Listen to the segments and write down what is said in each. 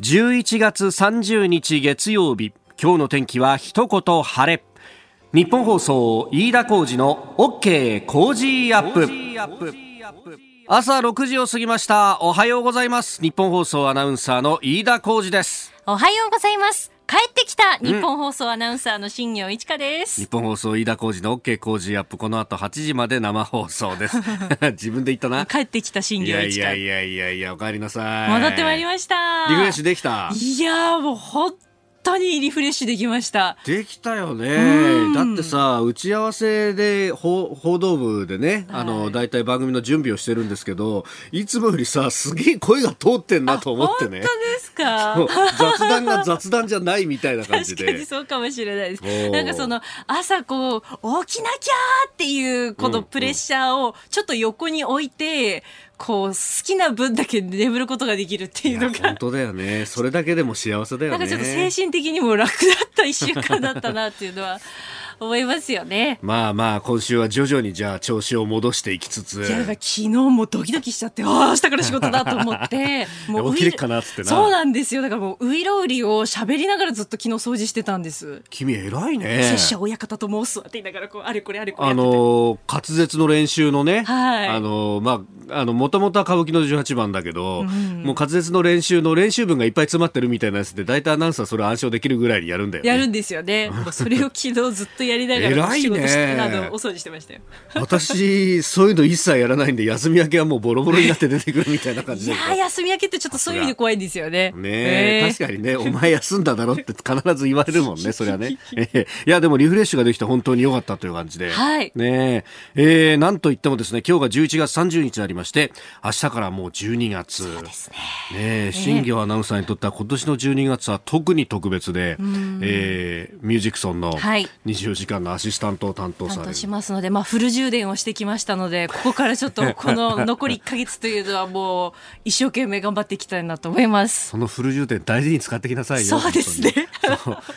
11月30日月曜日今日の天気は一言晴れ。日本放送飯田浩二の OK 工事アップ。朝6時を過ぎました。おはようございます。日本放送アナウンサーの飯田浩二です。おはようございます。帰ってきた。日本放送アナウンサーの新業一華です、日本放送飯田浩二の OK 工事アップこの後8時まで生放送です。自分で言ったな。帰ってきた新業一華。いやいやいやいやお帰りなさい。戻ってまいりました。リフレッシュできた。いやもう本当にリフレッシュできました。できたよね。だってさ打ち合わせで報道部でね、はい、あの大体番組の準備をしてるんですけどいつもよりさすげえ声が通ってんなと思ってね。本当ですか？雑談が雑談じゃないみたいな感じで。確かにそうかもしれないです。なんかその朝こう起きなきゃっていうこのプレッシャーをちょっと横に置いて、うんこう好きな分だけ眠ることができるっていうのが。本当だよね。それだけでも幸せだよね。なんかちょっと精神的にも楽だった一週間だったなっていうのは思いますよね。まあまあ、今週は徐々にじゃあ調子を戻していきつつ。いや、昨日もドキドキしちゃって、ああ、明日から仕事だと思って。もう起きれっかなっってな。そうなんですよ。だからもう、ウイロウリを喋りながらずっと昨日掃除してたんです。君偉いね。拙者親方と申すわって言いながら、こう、あれこれあれこれあの滑舌の練習のね。はい。あのまあ、あの、もともとは歌舞伎の18番だけど、うん、もう滑舌の練習の練習文がいっぱい詰まってるみたいなやつで、大体アナウンサーそれ暗唱できるぐらいにやるんだよ、ね、やるんですよね。それを昨日ずっとやりながら。偉い事してあのお掃除してましたよ。私そういうの一切やらないんで休み明けはもうボロボロになって出てくるみたいな感じでいや休み明けってちょっとそういう意味で怖いんですよね。ねえー、確かにねお前休んだだろって必ず言われるもんねそれはね、えー、いやでもリフレッシュができて本当に良かったという感じで、はい、ねえ。ー、なんといってもですね今日が11月30日になりまして明日からもう12月。そうですね。ね新業アナウンサーにとっては今年の12月は特に特別で、えー、ミュージックソンの24時間のアシスタントを担当される、しますので、まあ、フル充電をしてきましたので ここからちょっとこの残り1か月というのはもう一生懸命頑張っていきたいなと思います。そのフル充電大事に使ってきなさいよそうですね。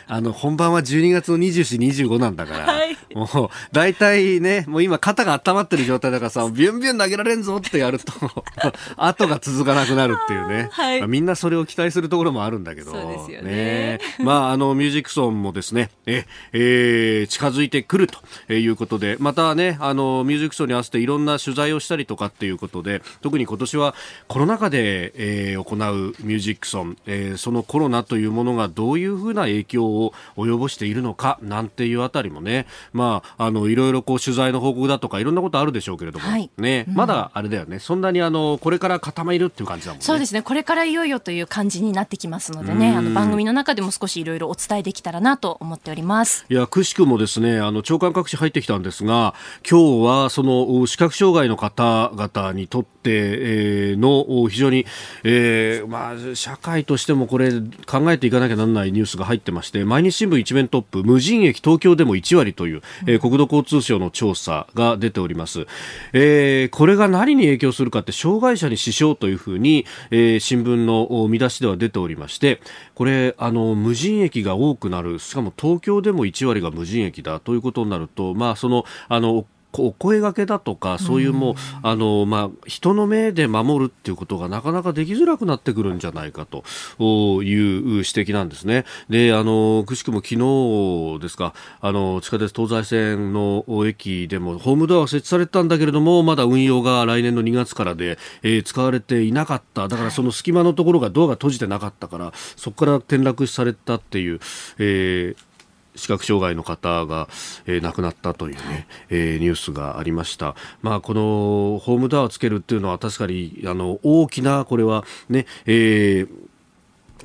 あの本番は12月の2425なんだから、はい、もう大体ねもう今肩が温まってる状態だからさビュンビュン投げられんぞってやると 後が続かなくなるっていうね、はい。まあ、みんなそれを期待するところもあるんだけど。そうですよね、ね、まああのミュージックソンもですねえ、えー、近づいてくるということでまたねあのミュージックショーに合わせていろんな取材をしたりとかっていうことで特に今年はコロナ禍で、えー、行うミュージックソン、えー、そのコロナというものがどういうふうな影響を及ぼしているのかなんていうあたりもねまああのいろいろこう取材の報告だとかいろんなことあるでしょうけれども、はい、ね、うん、まだあれだよね。そんなにあのこれから固まるっていう感じだもんね。そうですね。これからいよいよという感じになってきますのでね。あの番組の中でも少しいろいろお伝えできたらなと思っております。いやくしくもですねあの長官各紙入ってきたんですが今日はその視覚障害の方々にとって、えー、の非常に、えーまあ、社会としてもこれ考えていかなきゃならないニュースが入ってまして毎日新聞一面トップ無人駅東京でも1割という、えー、国土交通省の調査が出ております、えー、これが何に影響するかって障害者に支障というふうに、えー、新聞の見出しでは出ておりましてこれあの無人駅が多くなるしかも東京でも1割が無人駅だということになると、まあ、そのあのお声がけだとかそういうもう、あのまあ、人の目で守るっていうことがなかなかできづらくなってくるんじゃないかという指摘なんですね。であのくしくも昨日ですかあの地下鉄東西線の駅でもホームドアは設置されたんだけれどもまだ運用が来年の2月からで、えー、使われていなかった。だからその隙間のところがドアが閉じてなかったからそこから転落されたっていう、えー視覚障害の方が、えー、亡くなったというね、えー、ニュースがありました。まあ、このホームドアをつけるっていうのは確かにあの大きなこれはね、えー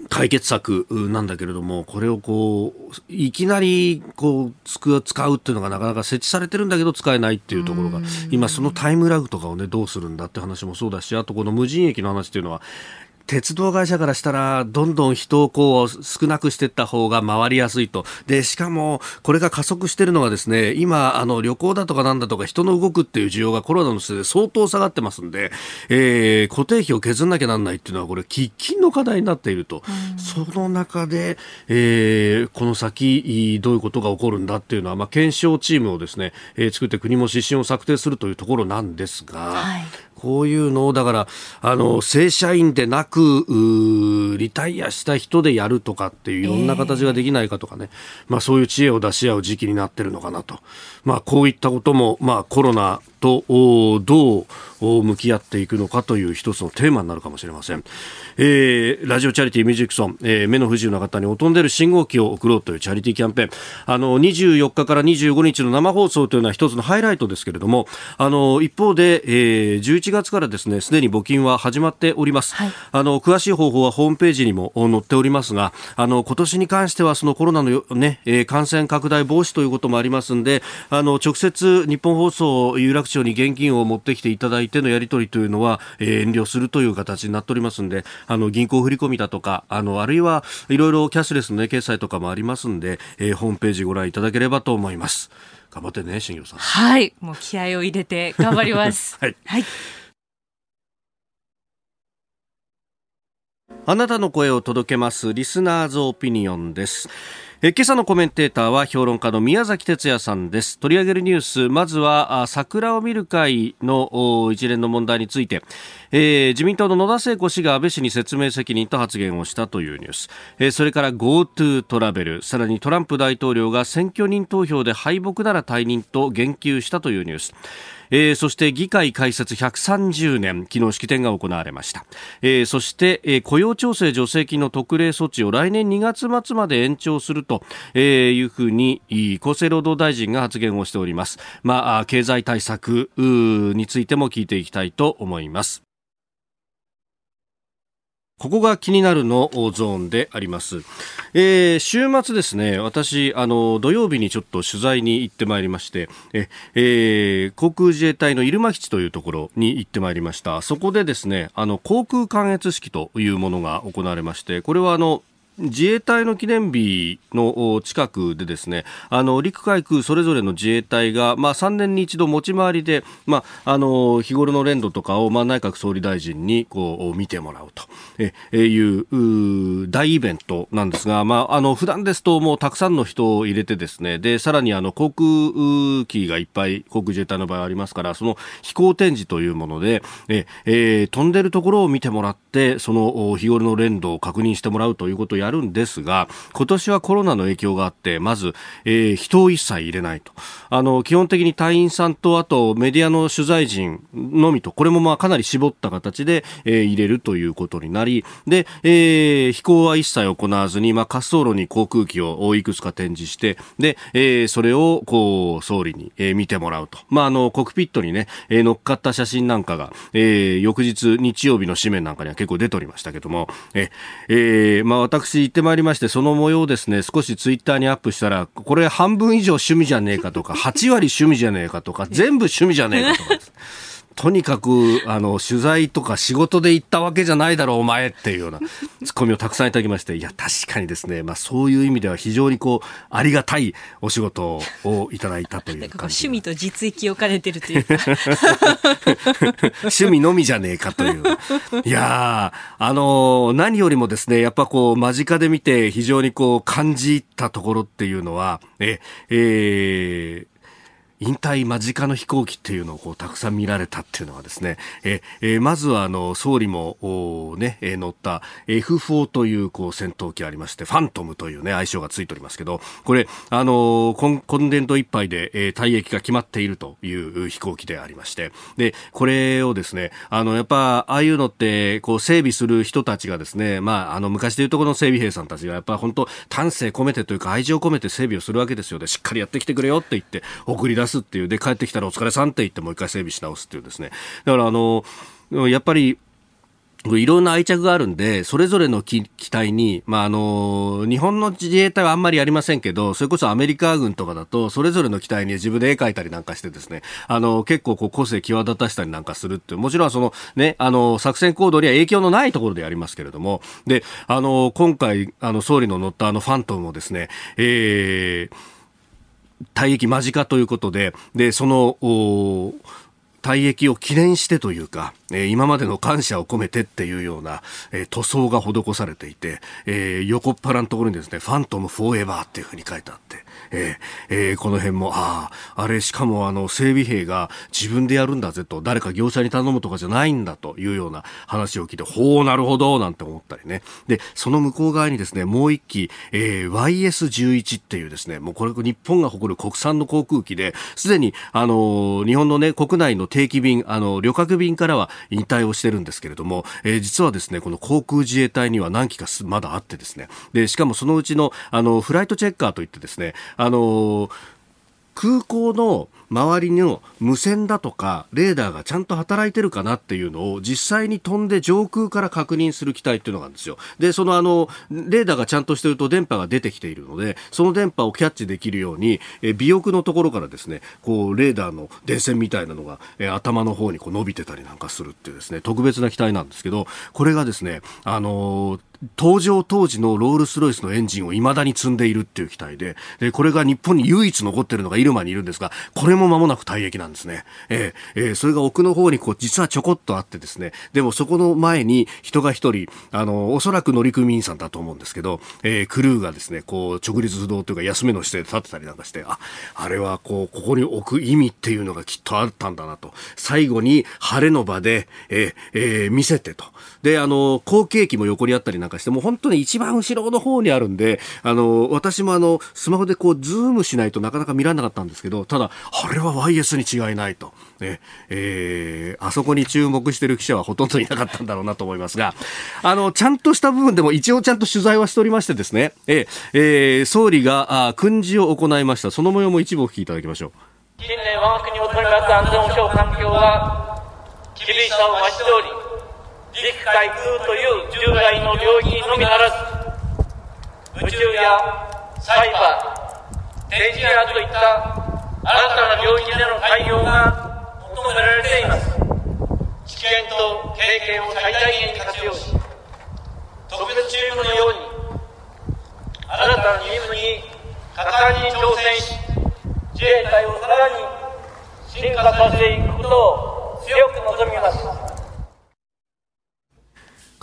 解決策なんだけれども、これをこう、いきなりこう、使うっていうのがなかなか設置されてるんだけど使えないっていうところが、今そのタイムラグとかをね、どうするんだって話もそうだし、あとこの無人駅の話っていうのは、鉄道会社からしたら、どんどん人をこう少なくしていった方が回りやすいと。で、しかも、これが加速しているのがですね、今、あの、旅行だとかなんだとか人の動くっていう需要がコロナのせいで相当下がってますんで、えー、固定費を削んなきゃなんないっていうのは、これ、喫緊の課題になっていると。その中で、えー、この先、どういうことが起こるんだっていうのは、まあ、検証チームをですね、えー、作って国も指針を策定するというところなんですが、はいこういうのをだからあの正社員でなくリタイアした人でやるとかっていういろんな形ができないかとかね、えー、まあ、そういう知恵を出し合う時期になってるのかなと、まあ、こういったことも、まあ、コロナとどう向き合っていくのかという一つのテーマになるかもしれません、えー、ラジオチャリティーミュージックソン、えー、目の不自由な方に劣んでる信号機を送ろうというチャリティーキャンペーン。あの24日から25日の生放送というのは一つのハイライトですけれどもあの一方で、えー、11月からですねすでに募金は始まっております、はい、あの詳しい方法はホームページにも載っておりますがあの今年に関してはそのコロナのね、えー、感染拡大防止ということもありますんであの直接日本放送有楽町に現金を持ってきていただいてのやり取りというのは、えー、遠慮するという形になっておりますんで、あの、銀行振込だとか、あの、あるいはいろいろキャッシュレスのね、決済とかもありますんで、えー、ホームページご覧いただければと思います。頑張ってね、新業さん。はい。もう気合を入れて頑張ります。はい。はい。あなたの声を届けますリスナーズオピニオンです。え今朝のコメンテーターは評論家の宮崎哲也さんです。取り上げるニュースまずは桜を見る会の一連の問題について、えー、自民党の野田聖子氏が安倍氏に説明責任と発言をしたというニュース、えー、それから GoTo トラベル。さらにトランプ大統領が選挙人投票で敗北なら退任と言及したというニュース。えー、そして議会開設130年昨日式典が行われました、えー、そして、えー、雇用調整助成金の特例措置を来年2月末まで延長すると、えー、いうふうに厚生労働大臣が発言をしております、まあ、経済対策についても聞いていきたいと思います。ここが気になるのゾーンであります。えー、週末ですね、私、あの、土曜日にちょっと取材に行ってまいりまして、え、えー、航空自衛隊の入間基地というところに行ってまいりました。そこでですね、あの、航空関越式というものが行われまして、これはあの、自衛隊の記念日の近くでですねあの陸海空それぞれの自衛隊が、まあ、3年に一度持ち回りで、まあ、あの日頃の連動とかを、まあ、内閣総理大臣にこう見てもらうと。えいう大イベントなんですが、まあ、あの普段ですともうたくさんの人を入れてですねでさらにあの航空機がいっぱい航空自衛隊の場合ありますからその飛行展示というものでえ、えー、飛んでるところを見てもらってその日頃の連動を確認してもらうということをややるんですが、今年はコロナの影響があって、まず、えー、人を一切入れないと。あの、基本的に隊員さんと、あとメディアの取材陣のみと、これもまあかなり絞った形で、えー、入れるということになり、で、えー、飛行は一切行わずに、まあ滑走路に航空機をいくつか展示して、で、えー、それを、こう、総理に、えー、見てもらうと。まあ、あの、コクピットにね、えー、乗っかった写真なんかが、えー、翌日、日曜日の紙面なんかには結構出ておりましたけども、え、えー、まあ私、私行ってまいりまして、その模様をですね、少しツイッターにアップしたら、これ半分以上趣味じゃねえかとか、8割趣味じゃねえかとか、全部趣味じゃねえかとか。とにかく、あの、取材とか仕事で行ったわけじゃないだろう、お前っていうような ツッコミをたくさんいただきまして、いや、確かにですね、まあそういう意味では非常にこう、ありがたいお仕事をいただいたという 趣味と実益を兼ねてるというか。趣味のみじゃねえかという。いやあの、何よりもですね、やっぱこう、間近で見て非常にこう、感じたところっていうのは、え、えー、引退間近の飛行機っていうのをこうたくさん見られたっていうのはですね、ええまずはあの総理もおね、え乗った F4 というこう戦闘機ありまして、ファントムというね愛称がついておりますけど、これあの今今年度いっぱいで、え退役が決まっているという飛行機でありまして、でこれをですね、あのやっぱああいうのってこう整備する人たちがですね、まああの昔でいうとこの整備兵さんたちがやっぱ本当丹精込めてというか愛情込めて整備をするわけですよ。で、しっかりやってきてくれよって言って送り出すっていう、で、帰ってきたらお疲れさんって言ってもう一回整備し直すっていうですね。だからあの、やっぱり、いろんな愛着があるんで、それぞれの機体に、まあ、あの、日本の自衛隊はあんまりありませんけど、それこそアメリカ軍とかだと、それぞれの機体に自分で絵描いたりなんかしてですね、あの、結構こう個性際立たしたりなんかするって、もちろんそのね、あの、作戦行動には影響のないところでやりますけれども、で、あの、今回、あの、総理の乗ったあのファントムもですね、えー、退役間近ということで、で、その、退役を記念してというか、えー、今までの感謝を込めてっていうような、えー、塗装が施されていて、えー、横っ腹のところにですね、ファントムフォーエバーっていうふうに書いてあって、えーえー、この辺も、ああ、あれ、しかもあの、整備兵が自分でやるんだぜと、誰か業者に頼むとかじゃないんだというような話を聞いて、ほう、なるほど、なんて思ったりね。で、その向こう側にですね、もう一機、えー、YS11 っていうですね、もうこれ日本が誇る国産の航空機で、すでに、あの、日本のね、国内の定期便、あの、旅客便からは引退をしてるんですけれども、えー、実はですね、この航空自衛隊には何機かまだあってですね、で、しかもそのうちの、あの、フライトチェッカーといってですね、あの、空港の周りの無線だとかレーダーがちゃんと働いてるかなっていうのを実際に飛んで上空から確認する機体っていうのがあるんですよ。で、そのあの、レーダーがちゃんとしてると電波が出てきているので、その電波をキャッチできるように、え尾翼のところからですね、こう、レーダーの電線みたいなのが、え頭の方にこう伸びてたりなんかするっていうですね、特別な機体なんですけど、これがですね、あのー登場当時のロールスロイスのエンジンを未だに積んでいるっていう機体で、で、これが日本に唯一残ってるのがイルマにいるんですが、これも間もなく退役なんですね。えー、えー、それが奥の方にこう、実はちょこっとあってですね、でもそこの前に人が一人、あの、おそらく乗組員さんだと思うんですけど、えー、クルーがですね、こう、直立不動というか休めの姿勢で立ってたりなんかして、あ、あれはこう、ここに置く意味っていうのがきっとあったんだなと。最後に晴れの場で、えー、えー、見せてと。で、あの、後継機も横にあったりなんかして、もう本当に一番後ろの方にあるんで、あの、私もあの、スマホでこう、ズームしないとなかなか見られなかったんですけど、ただ、あれは YS に違いないと。ね、えー、あそこに注目してる記者はほとんどいなかったんだろうなと思いますが、あの、ちゃんとした部分でも一応ちゃんと取材はしておりましてですね、え、えー、総理が、あ訓示を行いました。その模様も一部お聞きいただきましょう。近年我が国を取り巻く安全保障環境は厳しさを増しており、陸海空という従来の領域のみならず宇宙やサイバー電磁波といった新たな領域での対応が求められています。知見と経験を最大限に活用し特別チームのように新たな任務に果敢に挑戦し自衛隊をさらに進化させていくことを強く望みます。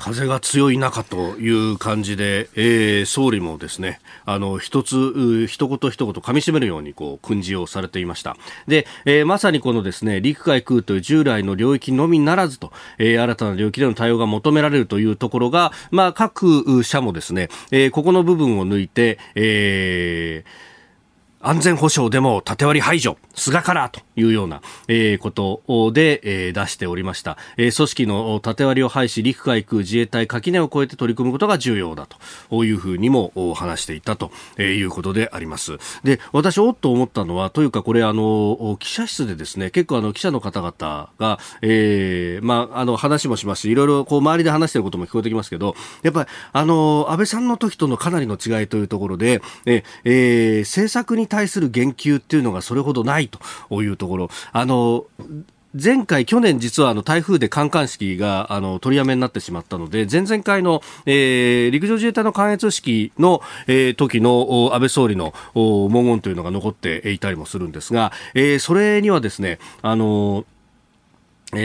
風が強い中という感じで、えー、総理もですね、あの、一つ、一言一言噛み締めるように、こう、訓示をされていました。で、えー、まさにこのですね、陸海空という従来の領域のみならずと、えー、新たな領域での対応が求められるというところが、まあ、各社もですね、えー、ここの部分を抜いて、えー、安全保障でも縦割り排除、菅からというような、えー、ことで、えー、出しておりました、えー。組織の縦割りを排し、陸海空自衛隊垣根を越えて取り組むことが重要だというふうにも話していたということであります。で、私、おっと思ったのは、というかこれ、あの、記者室でですね、結構あの、記者の方々が、えー、まあ、あの、話もしますし、いろいろこう、周りで話していることも聞こえてきますけど、やっぱり、あの、安倍さんの時とのかなりの違いというところで、えー、政策に対する言及っていうのがそれほどないというとところ。あの前回、去年実はあの台風で観艦式があの取りやめになってしまったので、前々回の、えー、陸上自衛隊の観閲式の、えー、時の安倍総理の文言というのが残っていたりもするんですが、えー、それにはですね、あの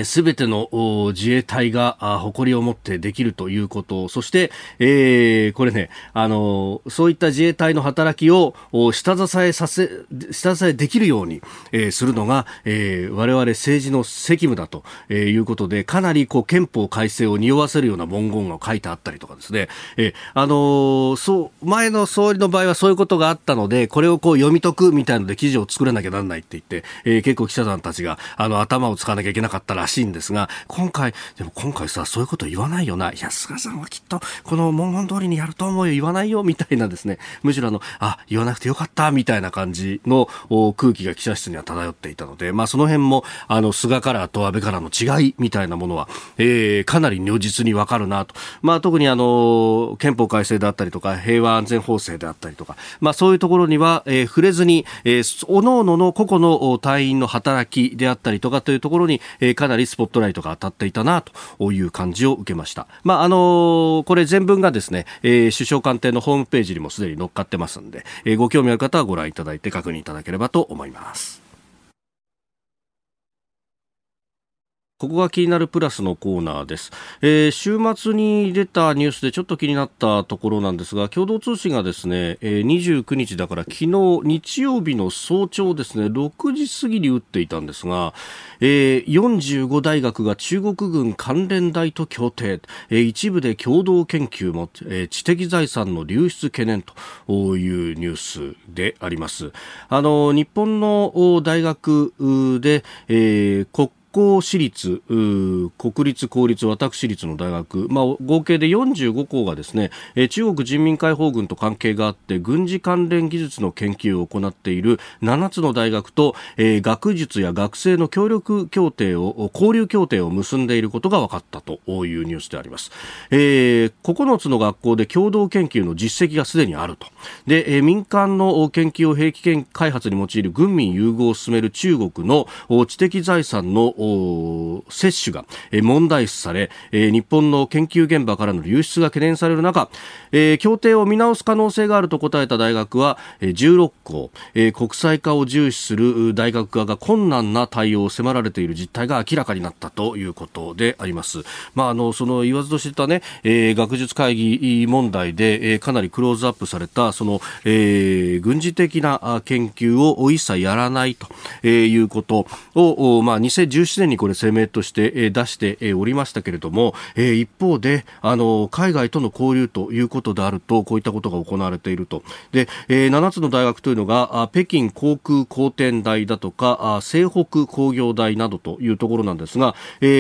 す、べ、ての自衛隊が誇りを持ってできるということ、そして、えー、これね、あの、そういった自衛隊の働きを下支えさせ、下支えできるように、えー、するのが、えー、我々政治の責務だということで、かなりこう憲法改正を匂わせるような文言が書いてあったりとかですね、えー、あのそう、前の総理の場合はそういうことがあったので、これをこう読み解くみたいので記事を作らなきゃなんないって言って、えー、結構記者さんたちが、あの、頭を使わなきゃいけなかったららしいんですが、今回、でも今回さ、そういうこと言わないよな。いや、菅さんはきっと、この文言通りにやると思うよ、言わないよ、みたいなですね。むしろあの、あ、言わなくてよかった、みたいな感じの空気が記者室には漂っていたので、まあその辺も、あの、菅カラーと安倍カラーの違い、みたいなものは、えー、かなり如実にわかるなと。まあ特にあの、憲法改正であったりとか、平和安全法制であったりとか、まあそういうところには、えー、触れずに、えー、各々の個々の隊員の働きであったりとかというところに、えー、かなりなりスポットライトが当たっていたなという感じを受けました。まあ、あのこれ全文がですね、えー、首相官邸のホームページにもすでに載っかってますんで、えー、ご興味ある方はご覧いただいて確認いただければと思います。ここが気になるプラスのコーナーです、えー、週末に出たニュースでちょっと気になったところなんですが共同通信がですね、えー、29日だから昨日日曜日の早朝ですね6時過ぎに打っていたんですが、えー、45大学が中国軍関連大と協定、えー、一部で共同研究も、えー、知的財産の流出懸念というニュースであります。あの日本の大学で、えー、国校私立、国立、公立、私立の大学、まあ、合計で45校がですね、中国人民解放軍と関係があって軍事関連技術の研究を行っている7つの大学と、えー、学術や学生の協力協定を、交流協定を結んでいることが分かったというニュースであります。えー、9つの学校で共同研究の実績がすでにあると。で、えー、民間の研究を兵器開発に用いる軍民融合を進める中国の知的財産の接種が問題視され日本の研究現場からの流出が懸念される中協定を見直す可能性があると答えた大学は16校国際化を重視する大学側が困難な対応を迫られている実態が明らかになったということであります。まあ、あのその言わずと知ったね、えー、学術会議問題で、えー、かなりクローズアップされたその、えー、軍事的な研究を一切やらないと、え、いうことを、まあ、2017年にこれ声明として出しておりましたけれども、一方であの海外との交流ということであるとこういったことが行われていると。で7つの大学というのが北京航空工程大だとか西北工業大などというところなんですが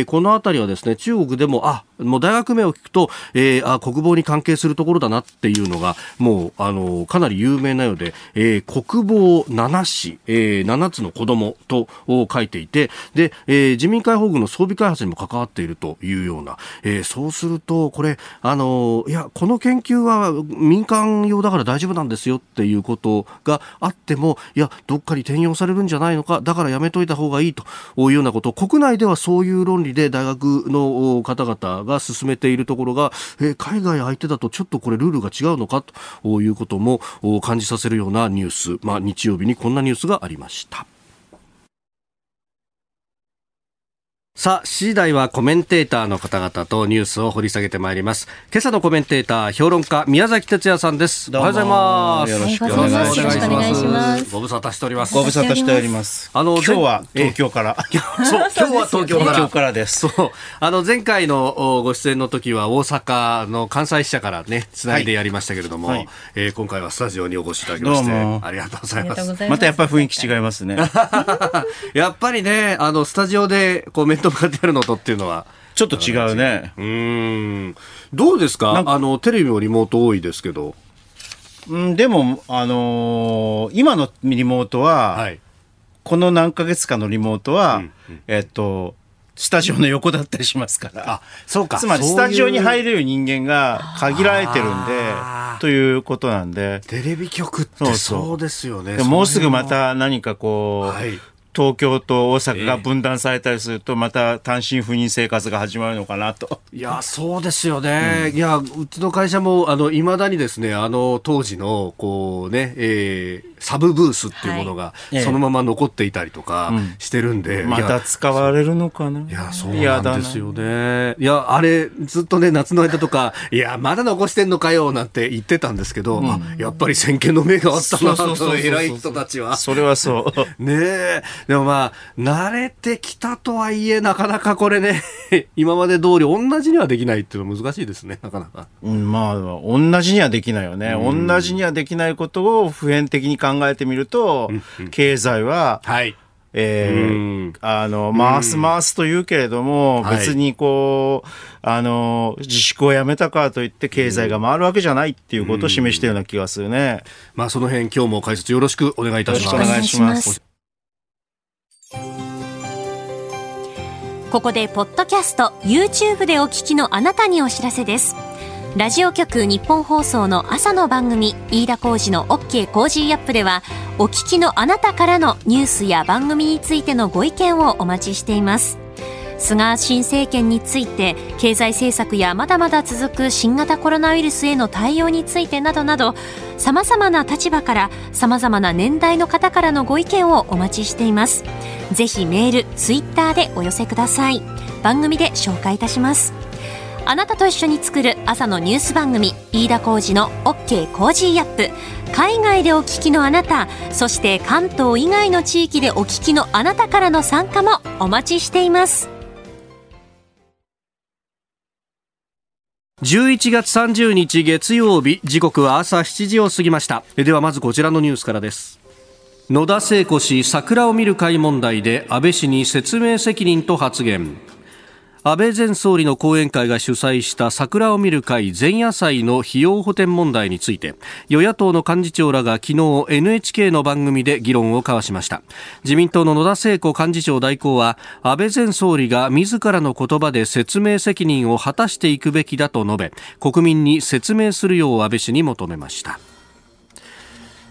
この辺りはですね中国でもあもう大学名を聞くと、えー、あ国防に関係するところだなっていうのがもうあのかなり有名なようで、えー、国防7市、えー、7つの子供と書いていてで、えー、え自民解放軍の装備開発にも関わっているというような、えー、そうするとこれあのいやこの研究は民間用だから大丈夫なんですよっていうことがあってもいやどっかに転用されるんじゃないのかだからやめといた方がいいというようなこと国内ではそういう論理で大学の方々が進めているところが、えー、海外相手だとちょっとこれルールが違うのかということも感じさせるようなニュース、まあ、日曜日にこんなニュースがありました。さあ、次第はコメンテーターの方々とニュースを掘り下げてまいります。今朝のコメンテーター、評論家、宮崎哲也さんです。おはようございます。よろしくお願いします。ご無沙汰しております。ご無沙汰しております。あの、今日は東京から。そう、今日は東京から。東京からです。そう。あの、前回のご出演の時は大阪の関西支社からね、つないでやりましたけれども、はい、えー、今回はスタジオにお越しいただきまして、ありがとうございます。またやっぱり雰囲気違いますね。やっぱりね、あの、スタジオでコメント向かってやるのとっていうのは。ちょっと違うね。うん。どうですか？あの、テレビもリモート多いですけど。うん、でも、あのー、今のリモートは、はい、この何ヶ月かのリモートは、うんうん、えっと、スタジオの横だったりしますから。あ、そうか。つまり、スタジオに入れる人間が限られてるんで、ということなんで。テレビ局ってそうですよね。もうすぐまた何かこう、はい、東京と大阪が分断されたりすると、また単身赴任生活が始まるのかなと。いや、そうですよね。うん、いや、うちの会社も、あの、いまだにですね、あの、当時の、こうね、えー、サブブースっていうものが、そのまま残っていたりとかしてるんで。また使われるのかな？いや、そうなんですよね。いや、あれ、ずっとね、夏の間とか、いや、まだ残してんのかよ、なんて言ってたんですけど、うん、やっぱり先見の目があったなと、偉い人たちは。それはそう。ねえ。でもまあ、慣れてきたとはいえ、なかなかこれね、今まで通り同じにはできないっていうのは難しいですね、なかなか。うん、まあ、同じにはできないよね。うん、同じにはできないことを普遍的に考えてみると、うん、経済は、はい。えー、あの、回す回すと言うけれども、別にこう、あの、自粛をやめたからといって経済が回るわけじゃないっていうことを示しているような気がするね。まあその辺今日も解説よろしくお願いいたします。お願いします。ここでポッドキャスト YouTube でお聞きのあなたにお知らせです。ラジオ局ニッポン放送の朝の番組飯田浩二の OK コージーアップではお聞きのあなたからのニュースや番組についてのご意見をお待ちしています。菅新政権について経済政策やまだまだ続く新型コロナウイルスへの対応についてなどなどさまざまな立場からさまざまな年代の方からのご意見をお待ちしています。ぜひメールツイッターでお寄せください。番組で紹介いたします。あなたと一緒に作る朝のニュース番組飯田浩二の OK コージーアップ。海外でお聞きのあなたそして関東以外の地域でお聞きのあなたからの参加もお待ちしています。11月30日月曜日時刻は朝7時を過ぎました。ではまずこちらのニュースからです。野田聖子氏桜を見る会問題で安倍氏に説明責任と発言。安倍前総理の後援会が主催した桜を見る会前夜祭の費用補填問題について与野党の幹事長らが昨日 NHK の番組で議論を交わしました。自民党の野田聖子幹事長代行は安倍前総理が自らの言葉で説明責任を果たしていくべきだと述べ国民に説明するよう安倍氏に求めました。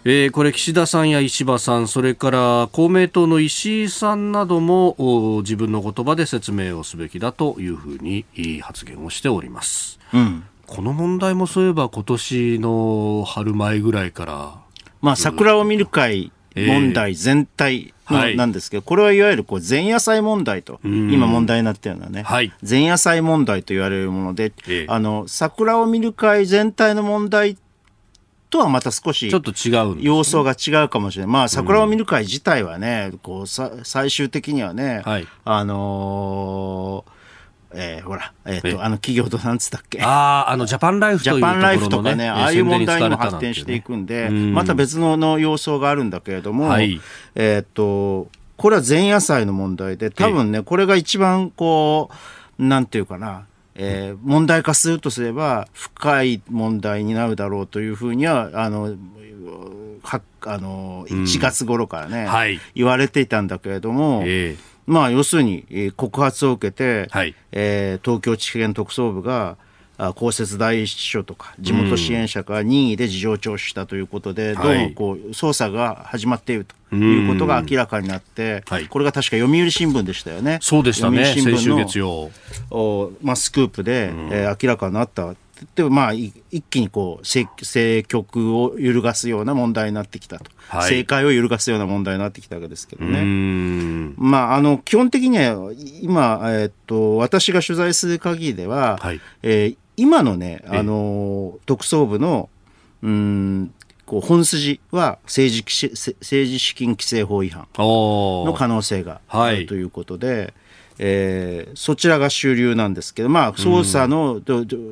えー、これ岸田さんや石破さんそれから公明党の石井さんなども自分の言葉で説明をすべきだというふうに発言をしております、うん、この問題もそういえば今年の春前ぐらいからまあ桜を見る会問題全体のなんですけど、これはいわゆるこう前夜祭問題と、今問題になっているのはね、はい、前夜祭問題と言われるもので、あの桜を見る会全体の問題ってとはまた少し、ちょっと違う、様相が違うかもしれない。まあ、桜を見る会自体はね、こう、さ、最終的にはね、はい、あのーえー、ほら、えっ、ー、と、あの企業となんつったっけ？ああ、あの、ジャパンライフという、ね、ジャパンライフとかね、ああいう問題にも発展していくんで、ね、また別のの様相があるんだけれども、はい、えっ、と、これは前夜祭の問題で、多分ね、これが一番こう、なんていうかな、えー、問題化するとすれば深い問題になるだろうというふうにはあのはあの1月頃からね、うんはい、言われていたんだけれども、えー、まあ要するに、えー、告発を受けて、はい、えー、東京地検特捜部が公設第一秘書とか地元支援者から任意で事情聴取したということで、どうもこう捜査が始まっているということが明らかになって、これが確か読売新聞でしたよね。そうでしたね。読売新聞のお、まあ、スクープで、えー、明らかになった。でまあ、一気にこう政局を揺るがすような問題になってきたと、はい、政界を揺るがすような問題になってきたわけですけどね、まあ、あの基本的には今、えー、っと、私が取材する限りでは、はい、えー今のね、あの特捜部の、うん、こう本筋は政治政治資金規正法違反の可能性があるということで、はい、えー、そちらが主流なんですけど、まあ、捜査の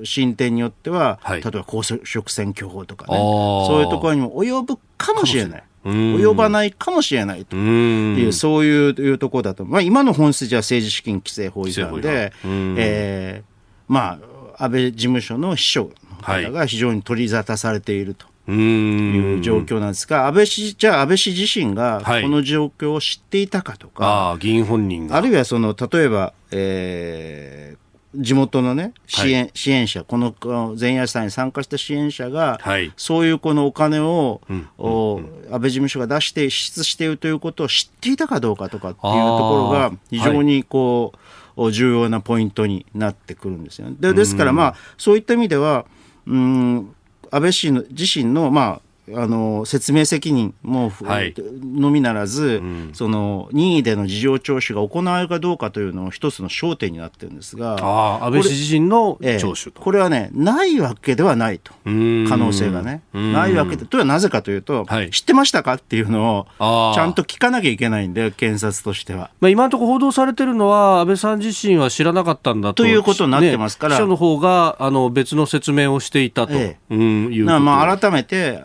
進展によっては、例えば公職選挙法とかね、そういうところにも及ぶかもしれない。及ばないかもしれないと。いう、そういうところだと、まあ、今の本筋は政治資金規正法違反で、えー、まあ、安倍事務所の秘書の方が非常に取り沙汰されていると。いう状況なんですが、安倍氏、じゃあ安倍氏自身がこの状況を知っていたかとか、はい、あ議員本人あるいはその、例えば、えー、地元のね、支援、はい、支援者、この前夜祭に参加した支援者が、はい、そういうこのお金を、うん、お安倍事務所が出して支出しているということを知っていたかどうかとかっていうところが、非常にこう、重要なポイントになってくるんですよ、ね。でですから、まあ、そういった意味では、うん、安倍氏の自身の、まあ、あの説明責任も、はい、のみならず、うん、その任意での事情聴取が行われるかどうかというのを一つの焦点になってるんですが、あ安倍氏自身の聴取と、ええ、これはね、ないわけではないと、可能性がね、ないわけで、とはなぜかというと、はい、知ってましたかっていうのを、ちゃんと聞かなきゃいけないんで、検察としては。まあ、今のところ報道されてるのは、安倍さん自身は知らなかったんだと。ということになってますから、ね、記者の方があの別の説明をしていたと、ええ、うん、いうまあ改めて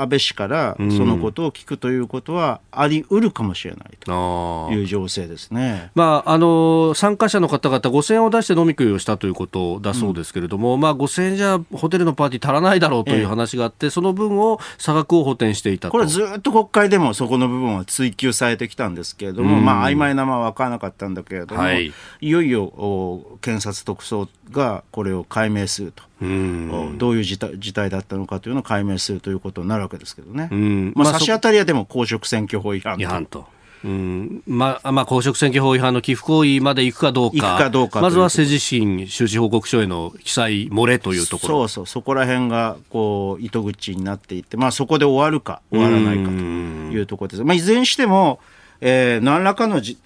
安倍氏からそのことを聞くということはあり得るかもしれないという情勢ですね、まあ、あの参加者の方々、5000円を出して飲み食いをしたということだそうですけれども、うん、まあ、5000円じゃホテルのパーティー足らないだろうという話があって、ええ、その分を差額を補填していたこれ、ずっと国会でもそこの部分は追及されてきたんですけれども、うん、まあ曖昧なまま分からなかったんだけれども、はい、いよいよ検察特捜がこれを解明すると。どういう事態事態だったのかというのを解明するということになるわけですけどね、まあ、差し当たりはでも公職選挙法違反と。うん。まあまあ、公職選挙法違反の寄付行為まで行くかどうか、かどうかまずは政治資金収支報告書への記載漏れというところ。そうそう、そこら辺がこう糸口になっていって、まあ、そこで終わるか、終わらないかというところです。まあ、いずれにしても、えー、何らかの時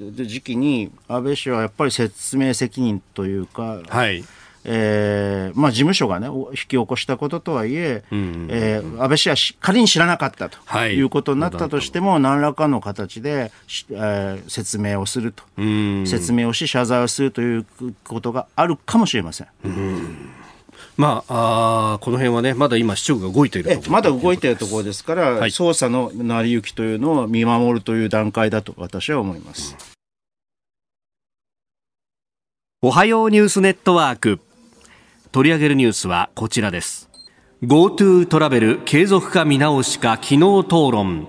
期に安倍氏はやっぱり説明責任というか、はいえーまあ、事務所が、ね、引き起こしたこととはいえ、うん。うんうん、えー、安倍氏は仮に知らなかったと、はい、いうことになったとしても、何らかの形で、えー、説明をすると、説明をし、謝罪をするということがあるかもしれません。うん。まあ、あこの辺はね、まだ今、市長が動いているとまだ動いているところですから、はい、捜査の成り行きというのを見守るという段階だと私は思います。おはようニュースネットワーク。取り上げるニュースはこちらです。GoTo トラベル継続か見直しか昨日討論。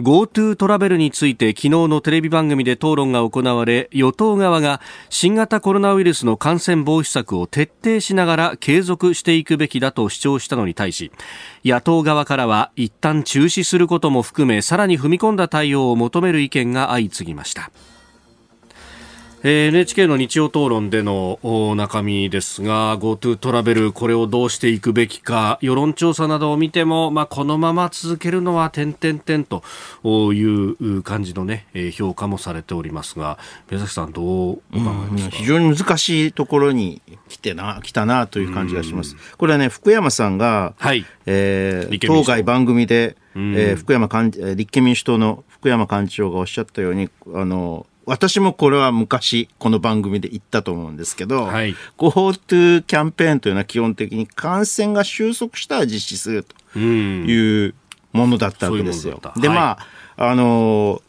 GoTo トラベルについて昨日のテレビ番組で討論が行われ与党側が新型コロナウイルスの感染防止策を徹底しながら継続していくべきだと主張したのに対し野党側からは一旦中止することも含めさらに踏み込んだ対応を求める意見が相次ぎました、NHK の日曜討論での中身ですが GoTo トラベルこれをどうしていくべきか世論調査などを見ても、まあ、このまま続けるのは点々点という感じの、ね、評価もされておりますが宮崎さんどうお考えますか、非常に難しいところに来てな来たなという感じがします。これはね福山さんが、はい。えー、当該番組で、えー、福山立憲民主党の福山幹事長がおっしゃったようにあの私もこれは昔この番組で言ったと思うんですけど、はい、GoTo キャンペーンというのは基本的に感染が収束したら実施するというものだったわけですよ。ううで、はい、まあ、あの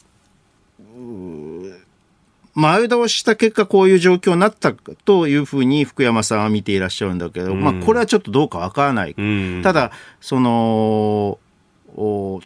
前倒しした結果こういう状況になったというふうに福山さんは見ていらっしゃるんだけど、まあこれはちょっとどうかわからない。ただ、その、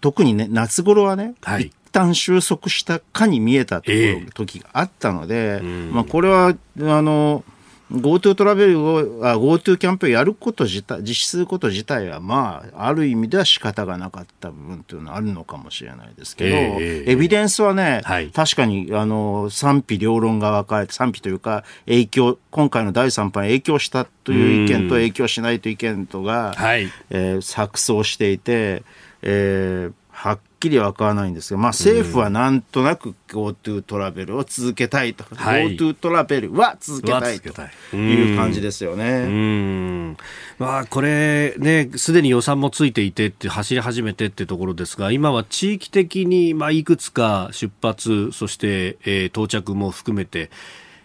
特にね、夏頃はね、はい、旦収束したかに見えたところ、時があったので、まあ、これは、あの、GoTo トラベルを、GoTo キャンペーンをやること自体、実施すること自体は、まあ、ある意味では仕方がなかった部分というのはあるのかもしれないですけど、えー、エビデンスはね、はい、確かに、あの、賛否両論が分かれて、賛否というか、影響、今回の第3波に影響したという意見と影響しないという意見とが、はい、えー、錯綜していて、えー、はっきりわからないんですが、まあ、政府はなんとなく GoTo トラベルを続けたいと、はい、GoTo トラベルは続けたいという感じですよね。まあ、これね、すでに予算もついていてって走り始めてってところですが、今は地域的にまあいくつか出発、そして、えー、到着も含めて、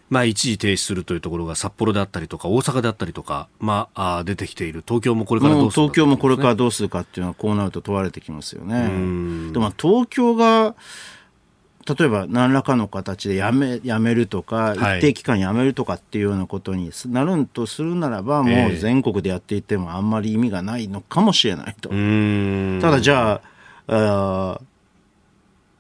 まあ、一時停止するというところが札幌であったりとか大阪であったりとか、まあ、出てきている。東京もこれからどうするか、ね、東京もこれからどうするかっていうのはこうなると問われてきますよね。でも東京が例えば何らかの形でやめやめるとか、一定期間やめるとかっていうようなことになるとするならば、もう全国でやっていてもあんまり意味がないのかもしれないと。ただじゃああ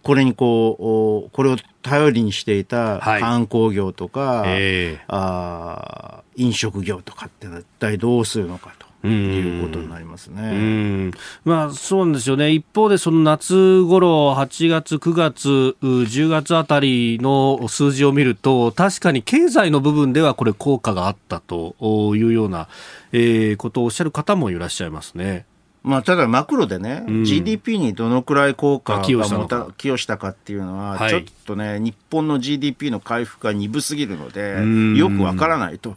これにこう、これを頼りにしていた観光業とか、はいえー、あ飲食業とかって一体どうするのかと。いうことになりますね。まあそうなんですよね。一方でその夏頃8月9月10月あたりの数字を見ると確かに経済の部分ではこれ効果があったというような、えー、ことをおっしゃる方もいらっしゃいますね。まあ、ただマクロでね、うん、GDP にどのくらい効果が寄与したか。っていうのは、ちょっとね、日本の GDP の回復が鈍すぎるので、よくわからないと。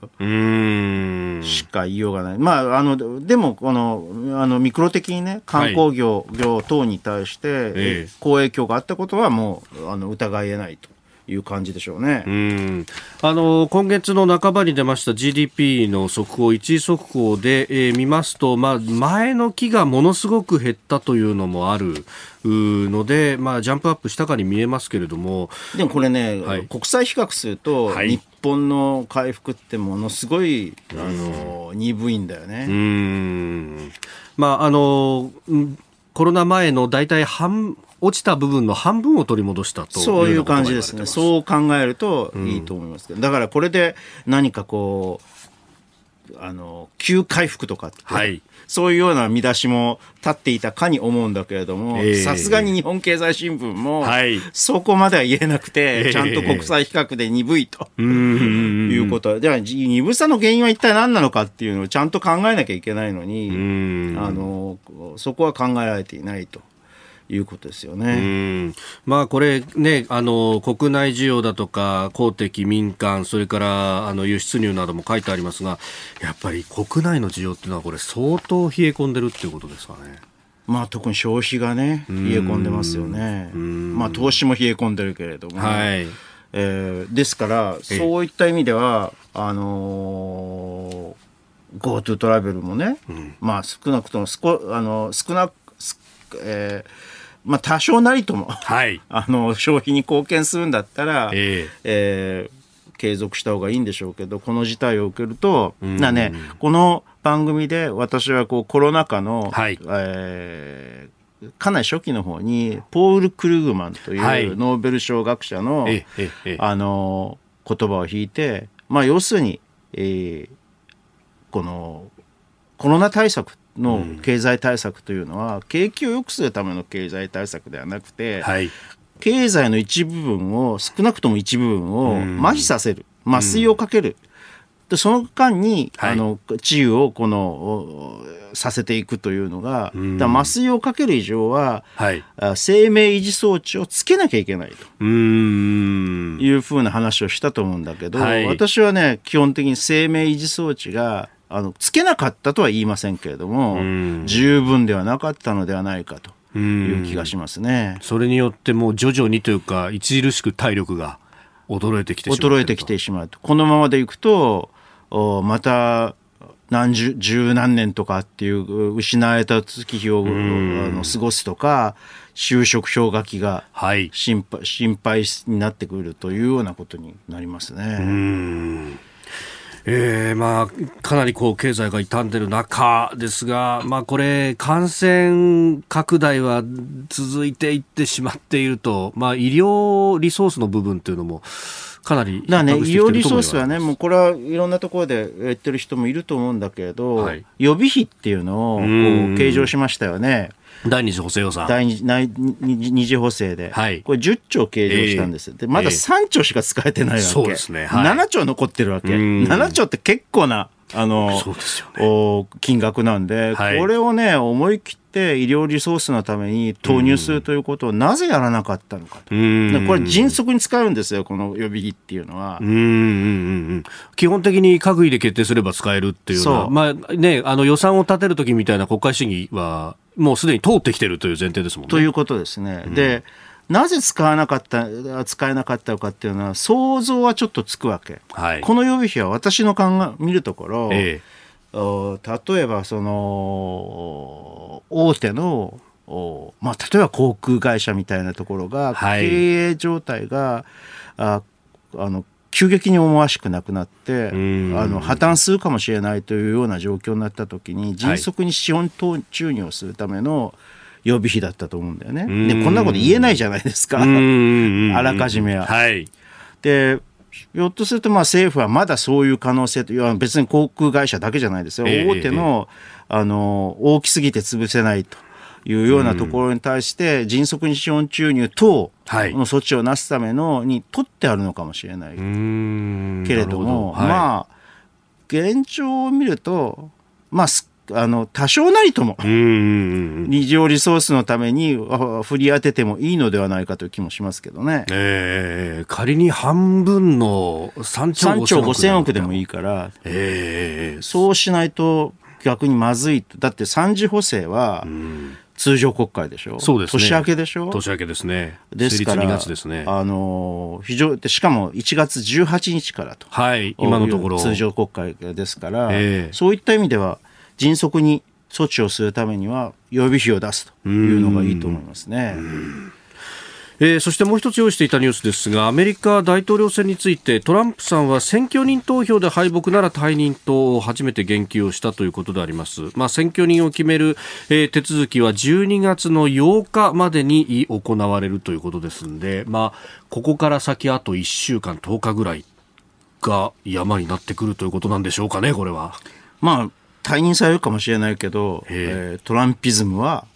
しか言いようがない。まあ、あの、でも、この、あの、ミクロ的にね、観光業、業等に対して、好影響があったことはもう、あの、疑い得ないと。いう感じでしょうね。うん。あの今月の半ばに出ました GDP の速報、一時速報で、えー、見ますと、まあ、前の期がものすごく減ったというのもあるので、まあ、ジャンプアップしたかに見えますけれども。でもこれね、はい、国際比較すると、はい、日本の回復ってものすごい、あの鈍いんだよね。うん。まああのコロナ前の大体半落ちた部分の半分を取り戻したとそういう感じですね。そう考えるといいと思いますけど、うん、だからこれで何かこう、あの急回復とかって、はい、そういうような見出しも立っていたかに思うんだけれどもさすがに日本経済新聞も、はい、そこまでは言えなくて、えー、ちゃんと国際比較で鈍いと、えー、いうこと。では鈍さの原因は一体何なのかっていうのをちゃんと考えなきゃいけないのにあのそこは考えられていないと。いうことですよね。まあこれね、あの国内需要だとか公的民間それからあの輸出入なども書いてありますが、やっぱり国内の需要っていうのはこれ相当冷え込んでるっていうことですかね。まあ特に消費がね冷え込んでますよね。まあ投資も冷え込んでるけれども、はい、えー、ですからそういった意味ではあのー、GoTo トラベルもね、うん、まあ少なくとも少あの少なく、えーまあ、多少なりとも、はい、あの消費に貢献するんだったら、えー、えー、継続した方がいいんでしょうけどこの事態を受けると、なね、この番組で私はこうコロナ禍の、はい、えー、かなり初期の方にポール・クルグマンというノーベル賞学者の、はい、あの言葉を引いて、まあ、要するに、えー、このコロナ対策の経済対策というのは、景気を良くするための経済対策ではなくて、はい、経済の一部分を少なくとも一部分を麻痺させる。麻酔をかける、でその間に、はい、あの治癒をこのさせていくというのが、だ麻酔をかける以上は、はい、生命維持装置をつけなきゃいけないと。いうふうな話をしたと思うんだけど、はい、私はね基本的に生命維持装置があのつけなかったとは言いませんけれども、十分ではなかったのではないかという気がしますね。それによってもう徐々にというか著しく体力が衰えてきてしまう衰えてきてしまうと。このままでいくとおまた何十十何年とかっていう失えた月日をあの過ごすとか就職氷河期が心配,、心配になってくるというようなことになりますね。えーまあ、かなりこう経済が傷んでる中ですが、まあ、これ、感染拡大は続いていってしまっていると、まあ、医療リソースの部分というのも、かなりだね、医療リソースはね、もうこれはいろんなところで言ってる人もいると思うんだけれど、はい、予備費っていうのをこう計上しましたよね。第二次補正予算。第二二次補正で。はい。これ10兆計上したんです。えー、で、まだ3兆しか使えてないわけ。そうですね。はい、7兆残ってるわけ。7兆って結構な、あの、ね、金額なんで、はい、これをね、思い切って医療リソースのために投入するということをなぜやらなかったのかと。これ迅速に使うんですよ、この予備費っていうのは。うんうんうん基本的に閣議で決定すれば使えるっていうのは、まあね、あの予算を立てるときみたいな国会審議は、もうすでに通ってきてるという前提ですもんね。ということですね。うん、でなぜ使わなかった、使えなかったのかっていうのは、想像はちょっとつくわけ。はい、この予備費は私の考え、見るところ、ええ、例えばその、大手の、まあ、例えば航空会社みたいなところが、経営状態が、ああの急激に思わしくなくなってあの破綻するかもしれないというような状況になった時に迅速に資本投注入をするための予備費だったと思うんだよね。でこんなこと言えないじゃないですか。あらかじめは。はい、でひょっとするとまあ政府はまだそういう可能性というは別に航空会社だけじゃないですよ、えー、大手の,、あの大きすぎて潰せないと。いうようなところに対して迅速に資本注入等の措置をなすためのに取ってあるのかもしれない。けれども、はい、まあ現状を見るとまああの多少なりとも二乗リソースのために振り当ててもいいのではないかという気もしますけどね、えー、仮に半分の3兆5000億でも。いいから、えー、そうしないと逆にまずいだって3次補正は、通常国会でしょ？そうです、ね、年明けでしょ？年明けですね。ですから、ですね、あの、非常で、しかも1月18日からと。はい、今のところ。通常国会ですから、えー、そういった意味では、迅速に措置をするためには、予備費を出すというのがいいと思いますね。えー、そしてもう一つ用意していたニュースですがアメリカ大統領選についてトランプさんは選挙人投票で敗北なら退任と初めて言及をしたということであります、まあ、選挙人を決める、えー、手続きは12月の8日までに行われるということですので、まあ、ここから先あと1週間10日ぐらいが山になってくるということなんでしょうかねこれは。まあ、退任されるかもしれないけど、え。ー、トランピズムは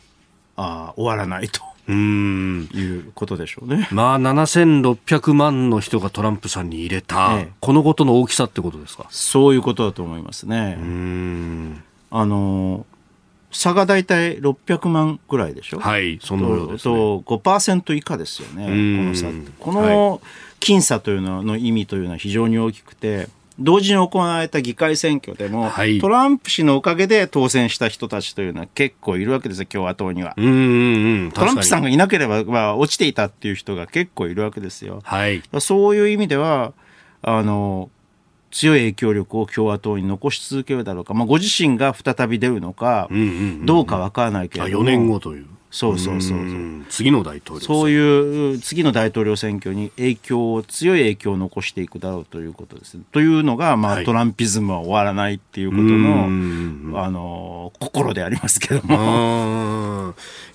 あ終わらないと。うん。いうことでしょうね。まあ、7600万の人がトランプさんに入れた、ええ、このことの大きさってことですか？そういうことだと思いますね。うん。あの、差が大体600万ぐらいでしょ？はい、そのようです、ね。と5%以下ですよね、この差この僅差というのの意味というのは非常に大きくて、同時に行われた議会選挙でも、はい、トランプ氏のおかげで当選した人たちというのは結構いるわけですよ、共和党には。うんうんトランプさんがいなければ、まあ、落ちていたっていう人が結構いるわけですよ。はい、そういう意味では、あの、強い影響力を共和党に残し続けるだろうか、まあ、ご自身が再び出るのか、どうかわからないけれども。4年後という。そうそうそう次の大統領そういう次の大統領選挙に影響を強い影響を残していくだろうということです。というのが、まあ、はい、トランピズムは終わらないっていうことのあの心でありますけども。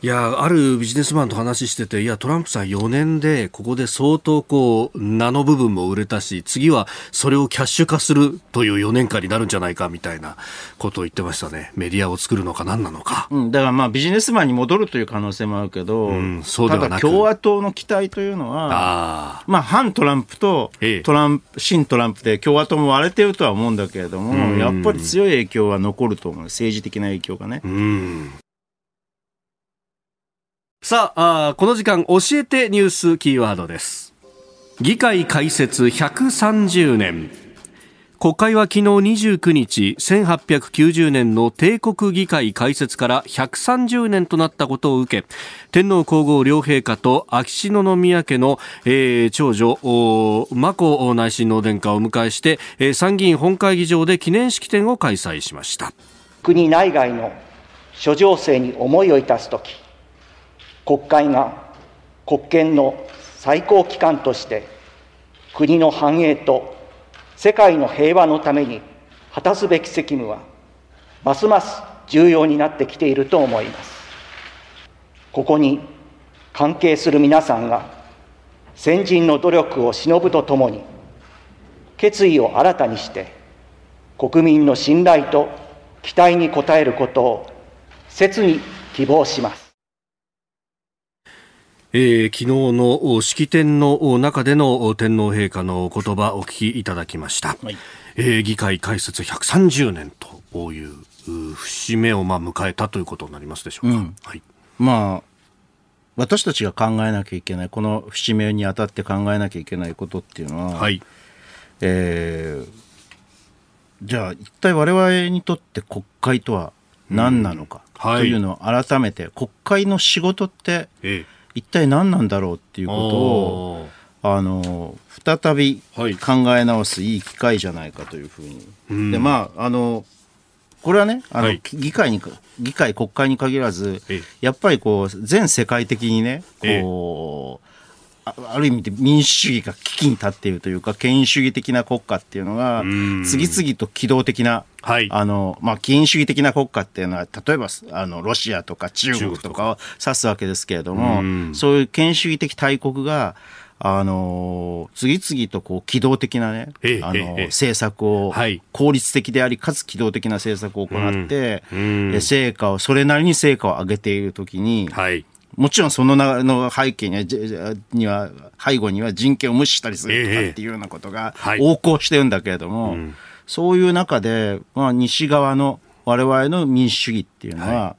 いやあるビジネスマンと話してていやトランプさん4年でここで相当こう名の部分も売れたし次はそれをキャッシュ化するという4年間になるんじゃないかみたいなことを言ってましたね。メディアを作るのか何なのか、うん、だからまあビジネスマンに戻るという可能性もあるけど、うん、そうただ共和党の期待というのはまあ反トランプとトランプ、新トランプで共和党も割れてるとは思うんだけれども、やっぱり強い影響は残ると思う。政治的な影響がね。うんさあこの時間教えてニュースキーワードです。議会開設130年。国会は昨日29日1890年の帝国議会開設から130年となったことを受け天皇皇后両陛下と秋篠宮家の、えー、長女眞子内親王殿下を迎えして、えー、参議院本会議場で記念式典を開催しました。国内外の諸情勢に思いをいたすとき国会が国権の最高機関として国の繁栄と世界の平和のために果たすべき責務はますます重要になってきていると思います。ここに関係する皆さんが先人の努力を忍ぶとともに決意を新たにして国民の信頼と期待に応えることを切に希望します。えー、昨日の式典の中での天皇陛下の言葉お聞きいただきました、はい、えー、議会開設130年という節目をまあ迎えたということになりますでしょうか、うん、はい、まあ私たちが考えなきゃいけないこの節目にあたって考えなきゃいけないことっていうのは、はい。えー、じゃあ一体我々にとって国会とは何なのかというのを改めて、国会の仕事って、ええ一体何なんだろうっていうことをあの再び考え直すいい機会じゃないかというふうに。はい、でまああのこれはねあの、はい、議会に議会国会に限らずやっぱりこう全世界的にねこうある意味で民主主義が危機に立っているというか、権威主義的な国家っていうのが、次々と機動的な、はい、あの、まあ、権威主義的な国家っていうのは、例えば、あの、ロシアとか中国とかを指すわけですけれども、そういう権威主義的大国が、あの次々とこう機動的なね、あの政策を、効率的であり、かつ機動的な政策を行って、成果を、それなりに成果を上げているときに、はいもちろんそのの背景にはには背後には人権を無視したりするとかっていうようなことが横行してるんだけれども、そういう中で、まあ、西側の我々の民主主義っていうのは、は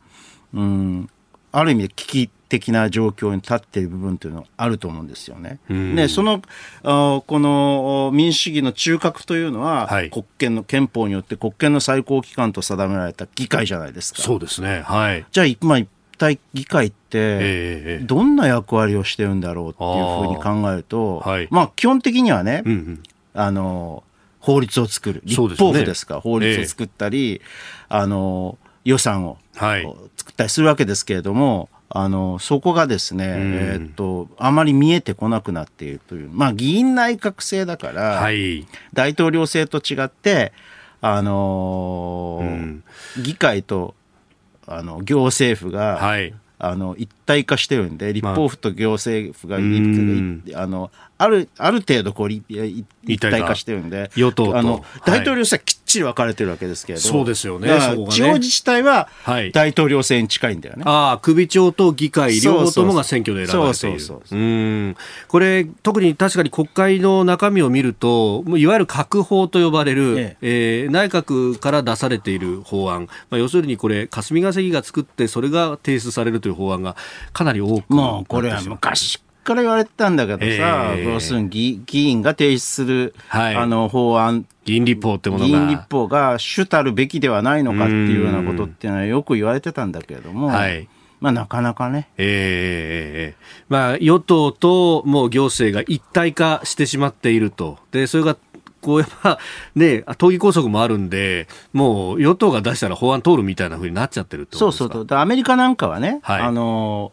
い、うんある意味で危機的な状況に立っている部分というのはあると思うんですよね。で、そのあこの民主主義の中核というのは、はい、国権の憲法によって国権の最高機関と定められた議会じゃないですか。そうですね。はい。じゃあ、まあ、体議会って、どんな役割をしてるんだろうっていうふうに考えると、はい、まあ基本的にはね、うんうん、あの、法律を作る。立法府ですか、ね、法律を作ったり、えあの、予算を作ったりするわけですけれども、あの、そこがですね、えっと、あまり見えてこなくなっているという。まあ、議員内閣制だから、はい、大統領制と違って、あのー、議会とあの行政府が、はい、あの一体化してるんで立法府と行政府が、まあ、あのある、ある程度こう、一体化。してるんで、与党あの、大統領選はきっちり分かれてるわけですけれど、そうですよね。地方自治体は大統領選に近いんだよね。ああ、首長と議会両方ともが選挙で選ばれている。そうそうそうう。ん。これ、特に確かに国会の中身を見ると、いわゆる閣法と呼ばれる、ええ。えー、内閣から出されている法案、まあ、要するにこれ、霞が関が作って、それが提出されるという法案がかなり多くもうこれは昔から言われてたんだけどさ、えー、要するに議議員が提出する、はい、あの法案。議員立法ってものが。議員立法が主たるべきではないのかっていうようなことっていうのはよく言われてたんだけれども、はい、まあ、なかなかね。ええー、まあ、与党ともう行政が一体化してしまっていると。で、それがこうやっぱね、党議拘束もあるんで、もう与党が出したら法案通るみたいなふうになっちゃってるそうそうそう。アメリカなんかはね、はい、あの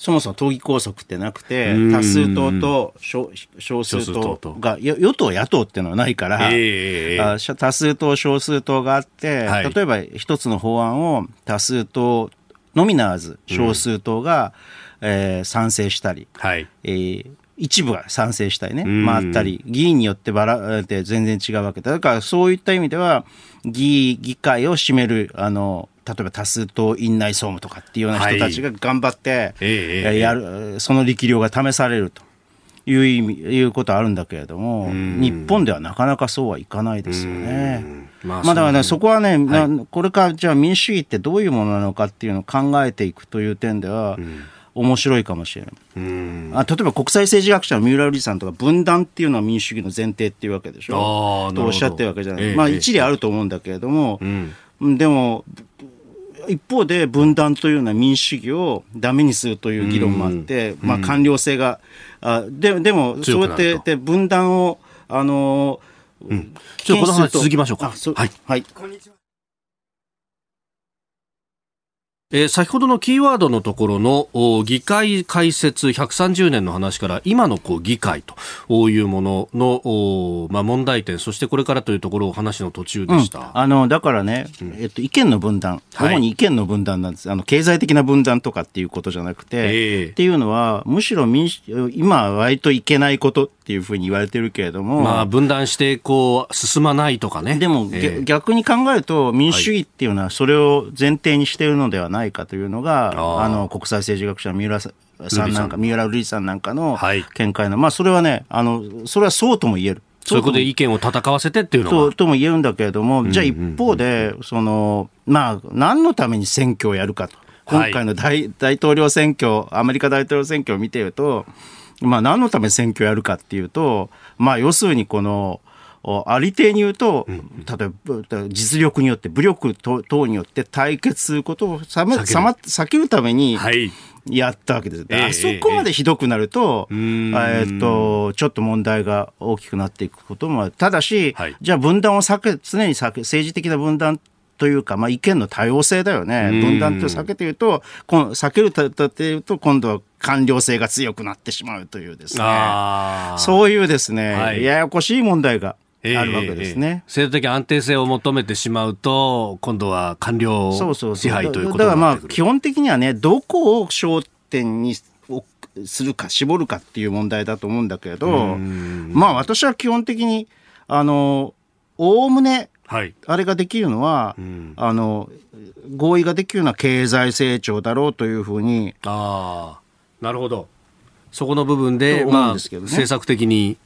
そもそも党議拘束ってなくて、多数党と少数党が、与党、野党っていうのはないから、えー、多数党、少数党があって、はい、例えば一つの法案を多数党のみならず、少数党が、うん、えー、賛成したり、はい。えー、一部が賛成したりね、まあ、あったり、議員によってばらって全然違うわけ。だ。だからそういった意味では、議議会を占める、あの、例えば多数党院内総務とかっていうような人たちが頑張って、やる、その力量が試されると。いう意味いうことあるんだけれども、日本ではなかなかそうはいかないですよね。まあ、まあだからね、そこはね、はい、これからじゃあ民主主義ってどういうものなのかっていうのを考えていくという点では、面白いかもしれない。あ例えば国際政治学者の三浦瑠麗さんとか分断っていうのは民主主義の前提っていうわけでしょとおっしゃってるわけじゃない。ええ、まあ一理あると思うんだけれども、うん、でも一方で分断というのは民主主義をダメにするという議論もあって、まあ、官僚性が、あででも、そうやってで分断を、あのうん、ちょっとこの話続きましょうか。はい。はい。こんにちは。えー、先ほどのキーワードのところの議会開設130年の話から今のこう議会というものの、まあ、問題点そしてこれからというところを話の途中でした、うん、あのだからね、えっと、意見の分断、主に意見の分断なんです、あの経済的な分断とかっていうことじゃなくて、えー、っていうのはむしろ民主今は割といけないことっていうふうに言われてるけれども、まあ、分断してこう進まないとかね。でも、えー、逆に考えると民主主義っていうのはそれを前提にしているのではないないかというのが、あの国際政治学者の三浦さんなんか、三浦瑠麗さんなんかの見解の、はい、まあ、それはねあの、それはそうとも言える。そういうことで意見を戦わせてっていうのは。とも言えるんだけれども、じゃあ一方で、その、まあ、何のために選挙をやるかと。今回の大はい、大統領選挙、アメリカ大統領選挙を見ていると、まあ、何のために選挙をやるかっていうと、まあ、要するにこの、ありていに言うと、例えば実力によって、武力等によって対決することをさま避けるために、やったわけです。はい、あそこまでひどくなると、えー、っと、ちょっと問題が大きくなっていくこともある。ただし、はい、じゃあ分断を避け、常に避け、政治的な分断というか、まあ、意見の多様性だよね。分断と避けて言うと、避けるというと、今度は官僚性が強くなってしまうというですね。そういうですね、はい、ややこしい問題があるわけですね、制度的安定性を求めてしまうと、今度は官僚支配ということだからまあ基本的にはね、どこを焦点にするか、絞るかっていう問題だと思うんだけど、まあ私は基本的に、あの、おおむね、あれができるのは、あの、合意ができるのは経済成長だろうというふうに。ああ、なるほど。そこの部分で、まあ、政策的に